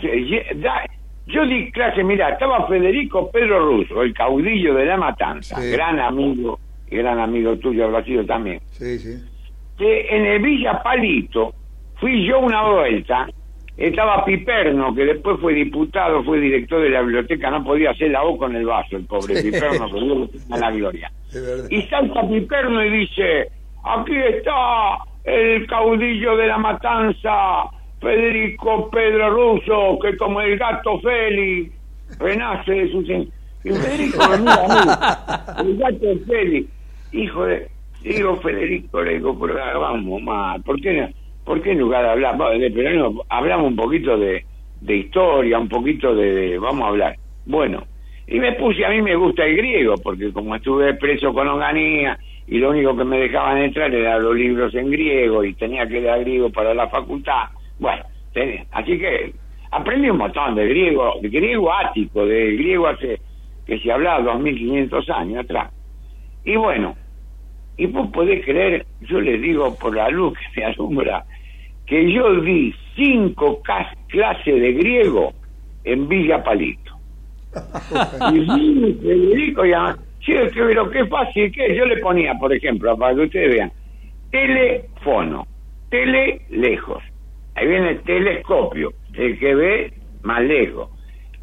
da- yo di clases, mira, estaba Federico Pedro Russo, el caudillo de la matanza,
Sí.
gran amigo, gran amigo tuyo habrá sido también.
Sí, sí.
Que en el Villa Palito fui yo una vuelta, estaba Piperno, que después fue diputado, fue director de la biblioteca, no podía hacer la O con el vaso, el pobre. Piperno, que Dios en la gloria. Y salta Piperno y dice, aquí está el caudillo de la matanza, Federico Pedro Russo, que como el gato Félix, renace de su... Y Federico mira a mí, el gato Félix, hijo de... Digo, Federico, le digo, pero ah, vamos mal, ¿por qué, ¿por qué en lugar de hablar de peronismo, hablamos un poquito de, de historia, un poquito de, vamos a hablar? Bueno, y me puse, a mí me gusta el griego, porque como estuve preso con Onganía, y lo único que me dejaban entrar era los libros en griego, y tenía que dar griego para la facultad, bueno, tenía- así que aprendí un montón de griego, de griego ático, de griego hace, que se hablaba 2500 años atrás. Y bueno, y vos podés creer, yo les digo por la luz que me alumbra, que yo di cinco clases de griego en Villa Palito. y vino Federico y además, sí, es que, pero qué fácil que es. yo le ponía, por ejemplo, para que ustedes vean, teléfono, tele lejos, ahí viene el telescopio, el que ve más lejos,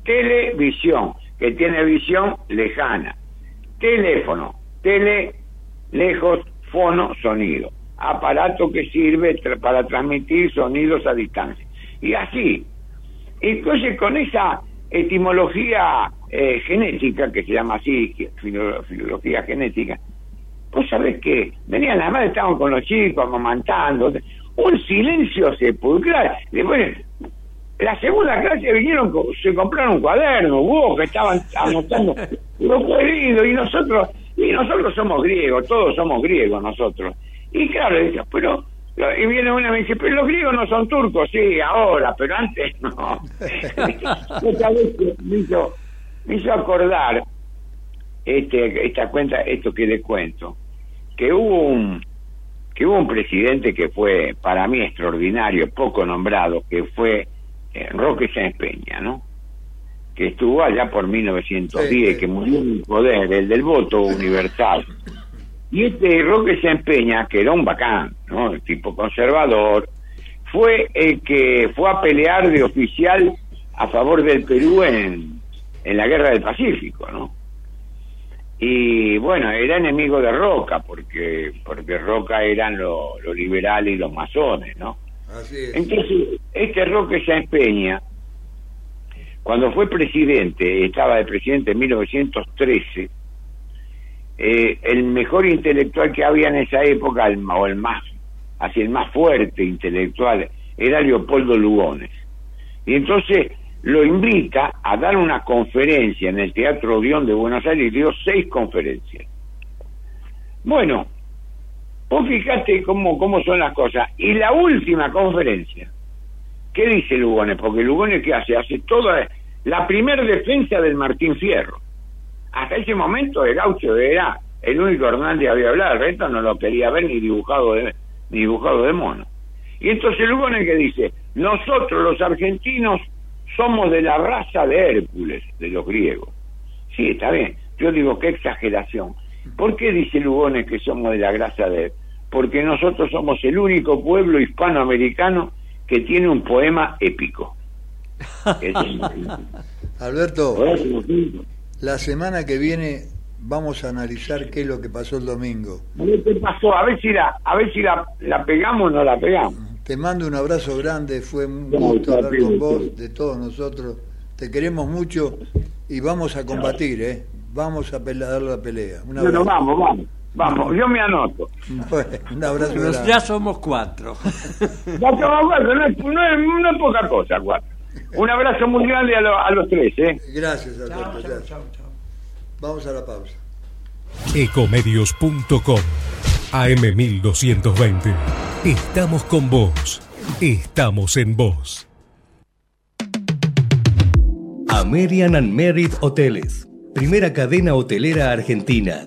televisión, que tiene visión lejana, teléfono, tele lejos, fono, sonido. Aparato que sirve para transmitir sonidos a distancia. Y así. Entonces, con esa etimología eh, genética, que se llama así, filología genética, vos sabés que venían, además estaban con los chicos amamantando, un silencio sepulcral. Después, la segunda clase vinieron, se compraron un cuaderno, hubo que estaban anotando, lo querido, y nosotros, y nosotros somos griegos, todos somos griegos nosotros. Y claro, pero, y viene una y me dice, pero los griegos no son turcos, sí, ahora, pero antes no. Otra vez me hizo, me hizo acordar este, esta cuenta, esto que le cuento, que hubo un, que hubo un presidente que fue para mí extraordinario, poco nombrado, que fue eh, Roque Sáenz Peña, ¿no? Que estuvo allá por 1910,
Sí, sí.
que murió en el poder, el del voto universal. Y este Roque Sáenz Peña, que era un bacán, ¿no? El tipo conservador, fue el que fue a pelear de oficial a favor del Perú en, en la guerra del Pacífico, ¿no? Y bueno, era enemigo de Roca, porque, porque Roca eran los liberales y los masones, ¿no?
Así es.
Entonces, este Roque Sáenz Peña, cuando fue presidente, estaba de presidente en 1913, eh, el mejor intelectual que había en esa época, el, o el más, así el más fuerte intelectual, era Leopoldo Lugones. Y entonces lo invita a dar una conferencia en el Teatro Odeón de Buenos Aires y dio seis conferencias. Bueno, vos fíjate cómo, cómo son las cosas. Y la última conferencia, ¿qué dice Lugones? Porque Lugones, ¿qué hace? Hace toda la primera defensa del Martín Fierro. Hasta ese momento el gaucho era el único Hernández había hablado, el resto no lo quería ver ni dibujado de, dibujado de mono. Y entonces Lugones que dice, nosotros los argentinos somos de la raza de Hércules, de los griegos. Sí, está bien. Yo digo, qué exageración. ¿Por qué dice Lugones que somos de la raza de Porque nosotros somos el único pueblo hispanoamericano que tiene un poema épico.
Alberto, la semana que viene vamos a analizar qué es lo que pasó el domingo.
¿Qué pasó? A ver si la, a ver si la, la pegamos o no la pegamos.
Te mando un abrazo grande, fue un gusto hablar con vos, de todos nosotros. Te queremos mucho y vamos a combatir, ¿eh? Vamos a dar la pelea.
Un bueno, vamos, vamos. Vamos, yo me anoto.
un abrazo.
ya somos cuatro.
ya somos cuatro, no es, no es, poca cosa, cuatro. Un abrazo muy grande a, a los tres, ¿eh?
Gracias, Alberto. Chao, chao, chao, Vamos a la pausa.
Ecomedios.com AM1220. Estamos con vos. Estamos en vos. American and Merit Hoteles. Primera cadena hotelera argentina.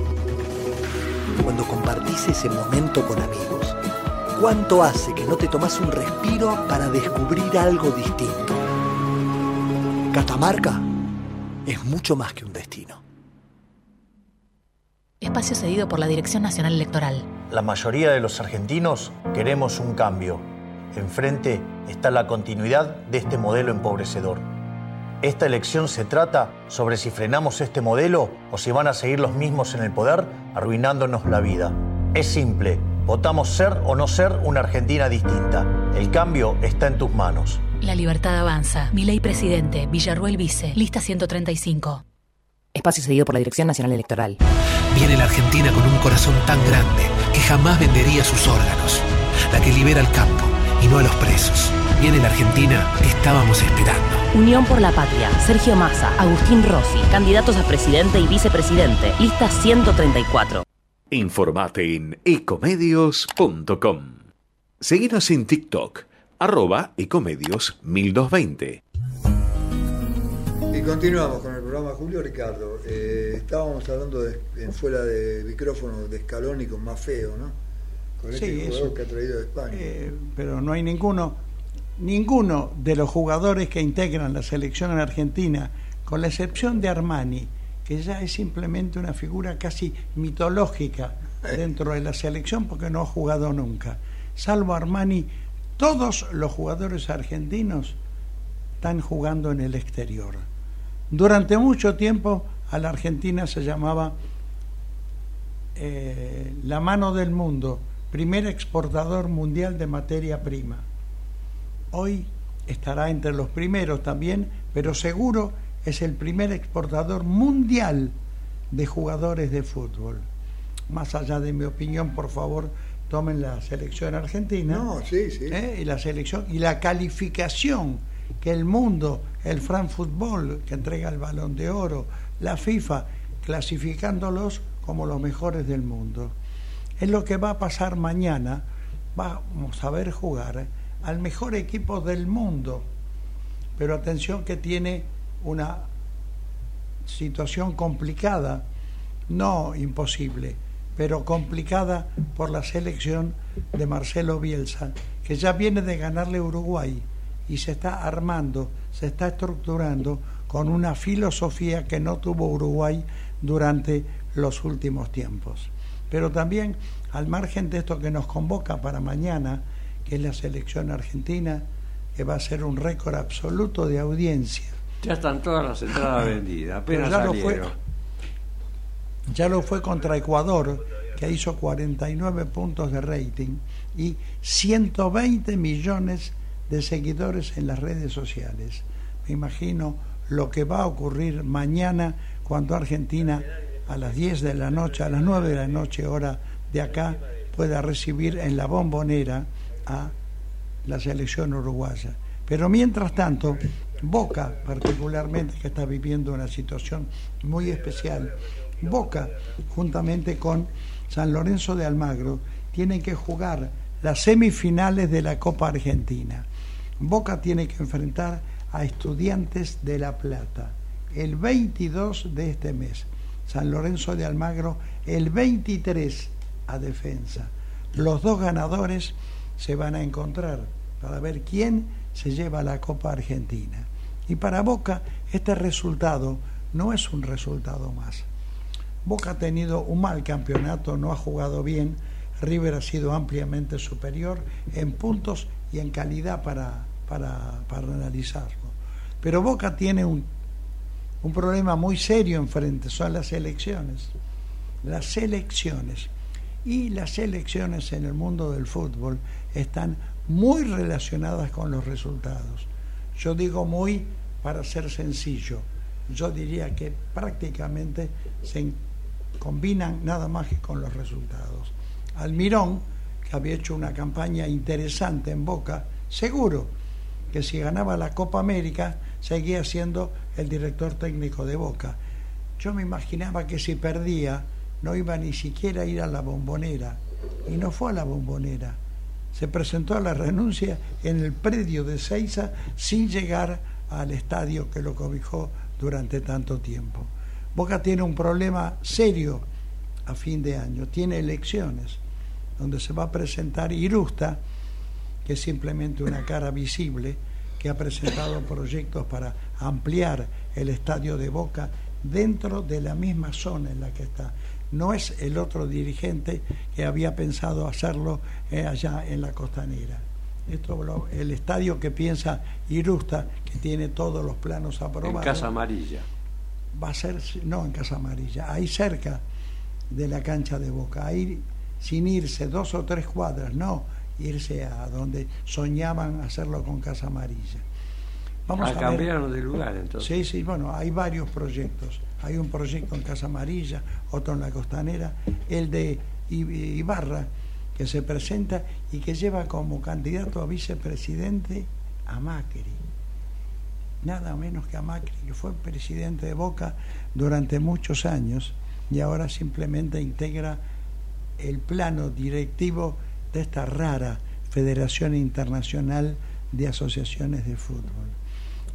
cuando compartís ese momento con amigos. ¿Cuánto hace que no te tomas un respiro para descubrir algo distinto? Catamarca es mucho más que un destino
espacio cedido por la Dirección Nacional Electoral.
La mayoría de los argentinos queremos un cambio. Enfrente está la continuidad de este modelo empobrecedor. Esta elección se trata sobre si frenamos este modelo o si van a seguir los mismos en el poder arruinándonos la vida. Es simple, votamos ser o no ser una Argentina distinta. El cambio está en tus manos.
La libertad avanza. Mi ley presidente, Villarruel Vice, lista 135.
Espacio cedido por la Dirección Nacional Electoral.
Viene la Argentina con un corazón tan grande que jamás vendería sus órganos. La que libera al campo y no a los presos. Viene la Argentina que estábamos esperando.
Unión por la Patria, Sergio Massa, Agustín Rossi, candidatos a presidente y vicepresidente, lista 134.
Informate en ecomedios.com. Seguinos en TikTok, arroba ecomedios 1220.
Y continuamos con el programa Julio Ricardo. Eh, estábamos hablando de, en fuera de micrófono de Scaloni con más feo, ¿no? Con
sí,
este que ha traído de España.
Eh, pero no hay ninguno, ninguno de los jugadores que integran la selección en Argentina, con la excepción de Armani, que ya es simplemente una figura casi mitológica eh. dentro de la selección porque no ha jugado nunca. Salvo Armani, todos los jugadores argentinos están jugando en el exterior durante mucho tiempo a la Argentina se llamaba eh, la mano del mundo, primer exportador mundial de materia prima. Hoy estará entre los primeros también, pero seguro es el primer exportador mundial de jugadores de fútbol. Más allá de mi opinión, por favor, tomen la selección argentina.
No, sí, sí.
¿eh? Y la selección y la calificación que el mundo, el Fran Fútbol, que entrega el balón de oro, la FIFA, clasificándolos como los mejores del mundo. Es lo que va a pasar mañana. Vamos a ver jugar al mejor equipo del mundo. Pero atención que tiene una situación complicada, no imposible, pero complicada por la selección de Marcelo Bielsa, que ya viene de ganarle Uruguay y se está armando, se está estructurando con una filosofía que no tuvo Uruguay durante los últimos tiempos. Pero también, al margen de esto que nos convoca para mañana, que es la selección argentina, que va a ser un récord absoluto de audiencia.
Ya están todas las entradas vendidas, apenas
ya lo, fue,
salieron.
ya lo fue contra Ecuador, que hizo 49 puntos de rating y 120 millones de seguidores en las redes sociales. Me imagino lo que va a ocurrir mañana cuando Argentina a las 10 de la noche, a las 9 de la noche hora de acá, pueda recibir en la bombonera a la selección uruguaya. Pero mientras tanto, Boca particularmente, que está viviendo una situación muy especial, Boca, juntamente con San Lorenzo de Almagro, tienen que jugar las semifinales de la Copa Argentina. Boca tiene que enfrentar a Estudiantes de La Plata el 22 de este mes. San Lorenzo de Almagro el 23 a defensa. Los dos ganadores se van a encontrar para ver quién se lleva la Copa Argentina. Y para Boca este resultado no es un resultado más. Boca ha tenido un mal campeonato, no ha jugado bien, River ha sido ampliamente superior en puntos y en calidad para, para, para analizarlo. Pero Boca tiene un, un problema muy serio enfrente, son las elecciones. Las elecciones. Y las elecciones en el mundo del fútbol están muy relacionadas con los resultados. Yo digo muy para ser sencillo. Yo diría que prácticamente se combinan nada más que con los resultados. Almirón, que había hecho una campaña interesante en Boca, seguro que si ganaba la Copa América seguía siendo el director técnico de Boca. Yo me imaginaba que si perdía no iba ni siquiera a ir a la bombonera y no fue a la bombonera. Se presentó a la renuncia en el predio de Seiza sin llegar al estadio que lo cobijó durante tanto tiempo. Boca tiene un problema serio a fin de año, tiene elecciones donde se va a presentar Irusta, que es simplemente una cara visible, que ha presentado proyectos para ampliar el estadio de Boca dentro de la misma zona en la que está. No es el otro dirigente que había pensado hacerlo eh, allá en la costanera. Esto, el estadio que piensa Irusta, que tiene todos los planos aprobados.
En Casa Amarilla.
Va a ser, no en Casa Amarilla, ahí cerca de la cancha de Boca, ahí sin irse dos o tres cuadras, no irse a donde soñaban hacerlo con Casa Amarilla.
Vamos ah, a cambiaron de lugar entonces.
Sí, sí, bueno, hay varios proyectos. Hay un proyecto en Casa Amarilla, otro en la Costanera, el de Ibarra, que se presenta y que lleva como candidato a vicepresidente a Macri. Nada menos que a Macri, que fue presidente de Boca durante muchos años y ahora simplemente integra el plano directivo de esta rara Federación Internacional de Asociaciones de Fútbol.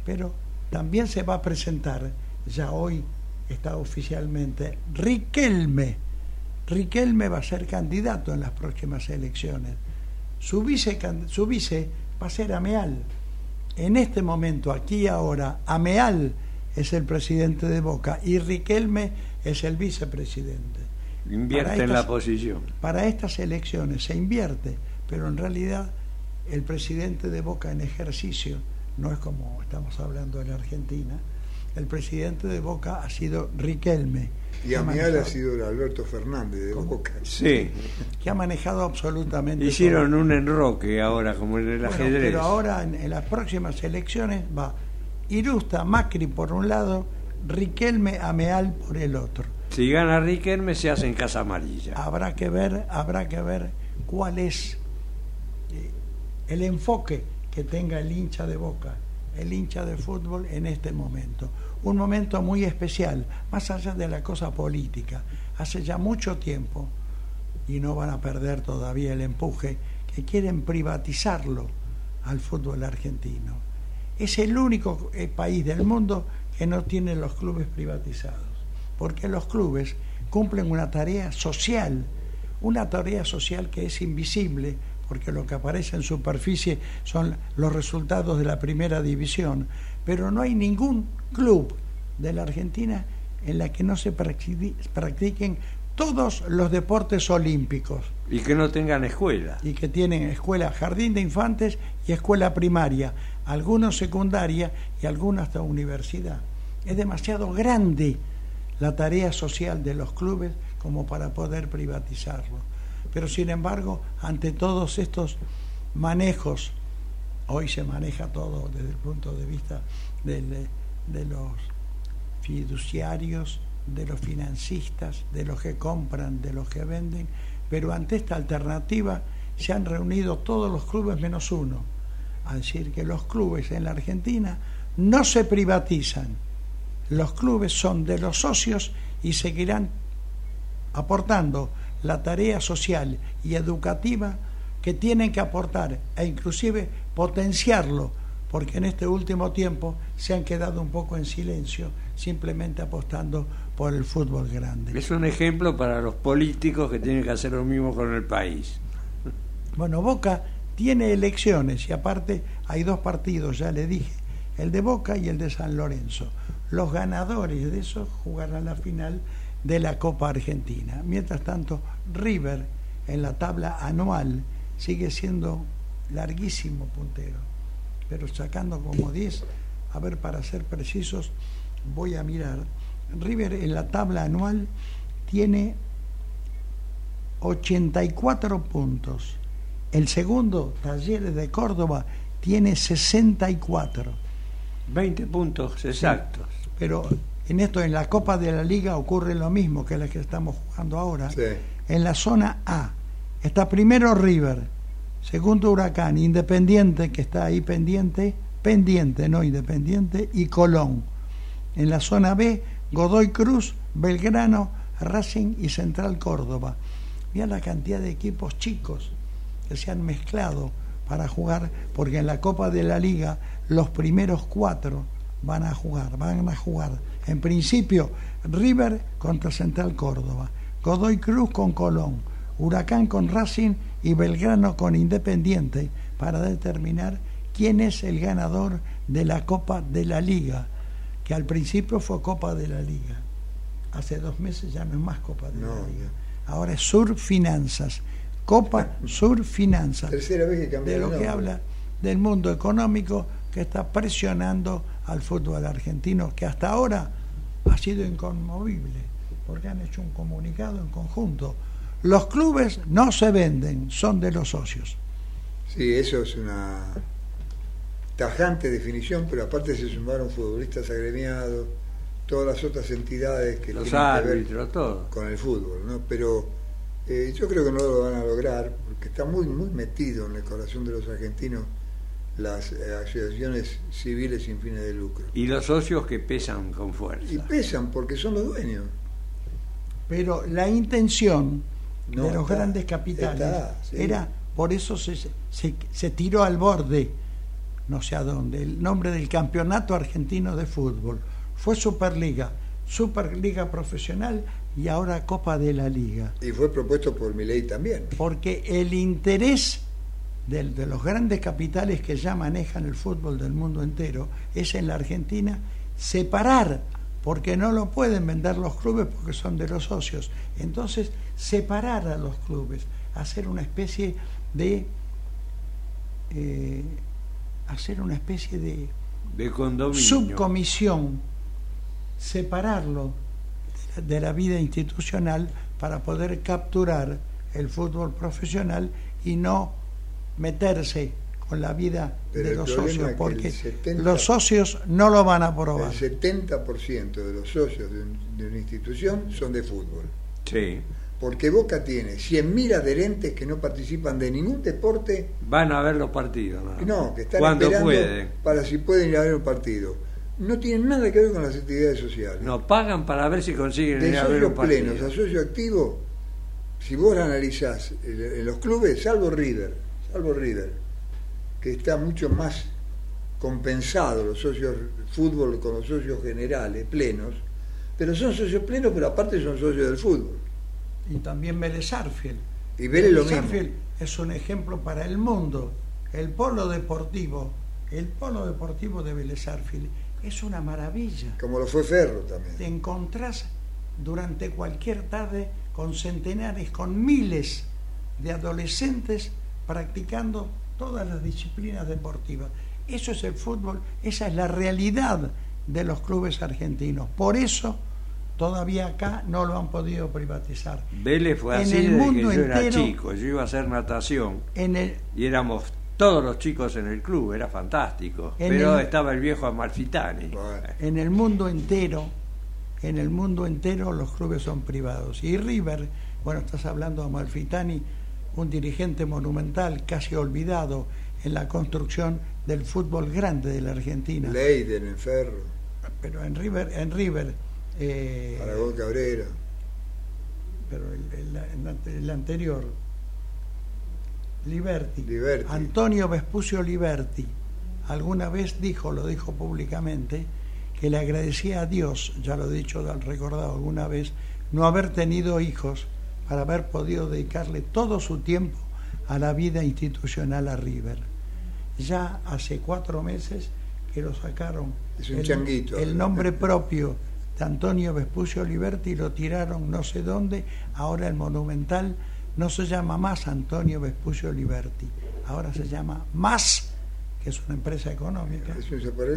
Pero también se va a presentar, ya hoy está oficialmente, Riquelme. Riquelme va a ser candidato en las próximas elecciones. Su vice, su vice va a ser Ameal. En este momento, aquí y ahora, Ameal es el presidente de Boca y Riquelme es el vicepresidente.
Invierte en la posición.
Para estas elecciones se invierte, pero en realidad el presidente de Boca en ejercicio, no es como estamos hablando en Argentina, el presidente de Boca ha sido Riquelme.
Y a mí ha sido el Alberto Fernández de Boca.
Sí.
Que ha manejado absolutamente.
Hicieron un enroque ahora, como en el ajedrez.
Pero ahora en, en las próximas elecciones va Irusta Macri por un lado, Riquelme Ameal por el otro.
Si gana Riquelme se hace en Casa Amarilla.
Habrá que ver, habrá que ver cuál es eh, el enfoque que tenga el hincha de Boca, el hincha de fútbol en este momento. Un momento muy especial, más allá de la cosa política. Hace ya mucho tiempo, y no van a perder todavía el empuje, que quieren privatizarlo al fútbol argentino. Es el único eh, país del mundo que no tiene los clubes privatizados, porque los clubes cumplen una tarea social, una tarea social que es invisible, porque lo que aparece en superficie son los resultados de la primera división, pero no hay ningún club de la Argentina en la que no se practiquen todos los deportes olímpicos.
Y que no tengan escuela.
Y que tienen escuela, jardín de infantes y escuela primaria, algunos secundaria y algunos hasta universidad. Es demasiado grande la tarea social de los clubes como para poder privatizarlo. Pero sin embargo, ante todos estos manejos, hoy se maneja todo desde el punto de vista de los fiduciarios, de los financistas, de los que compran, de los que venden, pero ante esta alternativa se han reunido todos los clubes menos uno, a decir que los clubes en la Argentina no se privatizan, los clubes son de los socios y seguirán aportando la tarea social y educativa que tienen que aportar e inclusive potenciarlo, porque en este último tiempo se han quedado un poco en silencio, simplemente apostando por el fútbol grande.
Es un ejemplo para los políticos que tienen que hacer lo mismo con el país.
Bueno, Boca tiene elecciones y aparte hay dos partidos, ya le dije, el de Boca y el de San Lorenzo. Los ganadores de esos jugarán la final de la Copa Argentina. Mientras tanto, River en la tabla anual sigue siendo larguísimo puntero, pero sacando como 10, a ver, para ser precisos, voy a mirar River en la tabla anual tiene 84 puntos. El segundo, Talleres de Córdoba, tiene 64.
20 puntos exactos.
pero en esto, en la Copa de la Liga ocurre lo mismo que la que estamos jugando ahora. En la zona A está primero River, segundo Huracán, Independiente, que está ahí pendiente, pendiente, no Independiente, y Colón. En la zona B Godoy Cruz, Belgrano, Racing y Central Córdoba. Mira la cantidad de equipos chicos que se han mezclado para jugar, porque en la Copa de la Liga los primeros cuatro van a jugar, van a jugar. En principio, River contra Central Córdoba, Godoy Cruz con Colón, Huracán con Racing y Belgrano con Independiente para determinar quién es el ganador de la Copa de la Liga que al principio fue Copa de la Liga. Hace dos meses ya no es más Copa de la Liga. Ahora es Sur Finanzas. Copa Sur Finanzas.
Tercera vez que
De lo que habla del mundo económico que está presionando al fútbol argentino, que hasta ahora ha sido inconmovible, porque han hecho un comunicado en conjunto. Los clubes no se venden, son de los socios.
Sí, eso es una tajante definición, pero aparte se sumaron futbolistas agremiados, todas las otras entidades que
Los tienen que ver
con el fútbol, ¿no? Pero eh, yo creo que no lo van a lograr porque está muy muy metido en el corazón de los argentinos las eh, asociaciones civiles sin fines de lucro.
Y los socios que pesan con fuerza.
Y pesan porque son los dueños.
Pero la intención de los grandes capitales era, por eso se, se, se tiró al borde no sé a dónde, el nombre del campeonato argentino de fútbol. Fue Superliga, Superliga Profesional y ahora Copa de la Liga.
Y fue propuesto por Milei también.
Porque el interés de, de los grandes capitales que ya manejan el fútbol del mundo entero es en la Argentina separar, porque no lo pueden vender los clubes porque son de los socios. Entonces, separar a los clubes, hacer una especie de... Eh, hacer una especie de, subcomisión, separarlo de la vida institucional para poder capturar el fútbol profesional y no meterse con la vida
Pero
de los socios, porque
el 70
los socios no lo van a aprobar.
El 70% de los socios de, un- de una institución son de fútbol.
Sí.
Porque Boca tiene 100.000 adherentes que no participan de ningún deporte,
Van a ver los partidos. ¿no?
no, que están
Cuando
esperando
pueden.
para si pueden ir a ver un partido. No tienen nada que ver con las actividades sociales.
No, pagan para ver si consiguen
de
ir a ver un partido.
plenos a socio activo, si vos analizás en en los clubes, salvo River, salvo River, que está mucho más compensado los socios fútbol con los socios generales, plenos, pero son socios plenos, pero aparte son socios del fútbol.
Y también Vélez Arfield.
Y Vélez lo mismo.
Arfield es un ejemplo para el mundo. El polo deportivo, el polo deportivo de Vélez Arfield es una maravilla.
Como lo fue Ferro también.
Te encontrás durante cualquier tarde con centenares, con miles de adolescentes practicando todas las disciplinas deportivas. Eso es el fútbol, esa es la realidad de los clubes argentinos. Por eso todavía acá no lo han podido privatizar.
Vélez fue
En
así
el
desde que yo era chico. Yo iba a hacer natación
En el,
y éramos todos los chicos en el club, era fantástico. Pero
el-
estaba el viejo Amalfitani.
en el mundo entero, en el mundo entero los clubes son privados. Y River, bueno, estás hablando de Amalfitani, un dirigente monumental, casi olvidado en la construcción del fútbol grande de la Argentina.
Leiden en Ferro,
Pero en River, en River, eh,
Aragón Cabrera.
pero el, el- el ante- el anterior, Liberti,
Liberti.
Antonio Vespucio Liberti, alguna vez dijo, lo dijo públicamente, que le agradecía a Dios, ya lo he dicho, lo han recordado alguna vez, no haber tenido hijos para haber podido dedicarle todo su tiempo a la vida institucional a River. Ya hace cuatro meses que lo sacaron
Es un
el,
changuito.
el nombre propio de Antonio Vespucio Liberti lo tiraron no sé dónde, ahora el Monumental no se llama más Antonio Vespucio Liberti, ahora se llama Más, que es una empresa económica.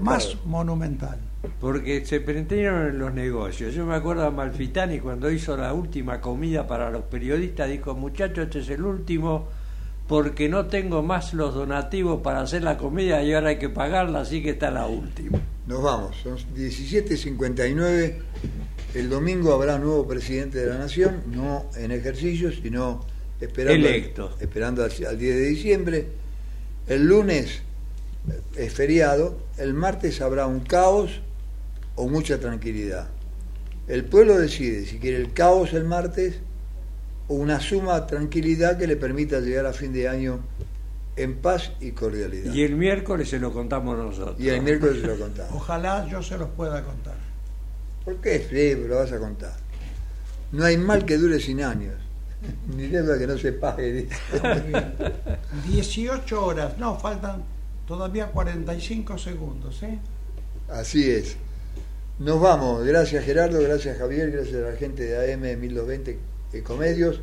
Más Monumental.
Porque se prendieron en los negocios. Yo me acuerdo a Malfitani cuando hizo la última comida para los periodistas, dijo, muchachos, este es el último porque no tengo más los donativos para hacer la comida y ahora hay que pagarla, así que está la última.
Nos vamos, son 17.59. El domingo habrá nuevo presidente de la Nación, no en ejercicio, sino esperando,
Electo.
esperando al, al 10 de diciembre. El lunes es feriado, el martes habrá un caos o mucha tranquilidad. El pueblo decide si quiere el caos el martes o una suma tranquilidad que le permita llegar a fin de año en paz y cordialidad.
Y el miércoles se lo contamos nosotros.
Y el miércoles se lo contamos.
Ojalá yo se los pueda contar.
¿Por qué? Sí, lo vas a contar. No hay mal que dure sin años. Ni deuda que no se pague. dice.
18 horas, no, faltan todavía 45 segundos, ¿eh?
Así es. Nos vamos. Gracias Gerardo, gracias Javier, gracias a la gente de AM 1220 Ecomedios.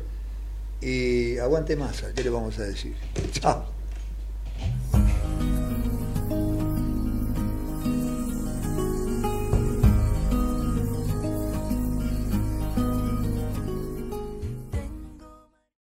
Y aguante masa, ¿qué le vamos a decir? Chao.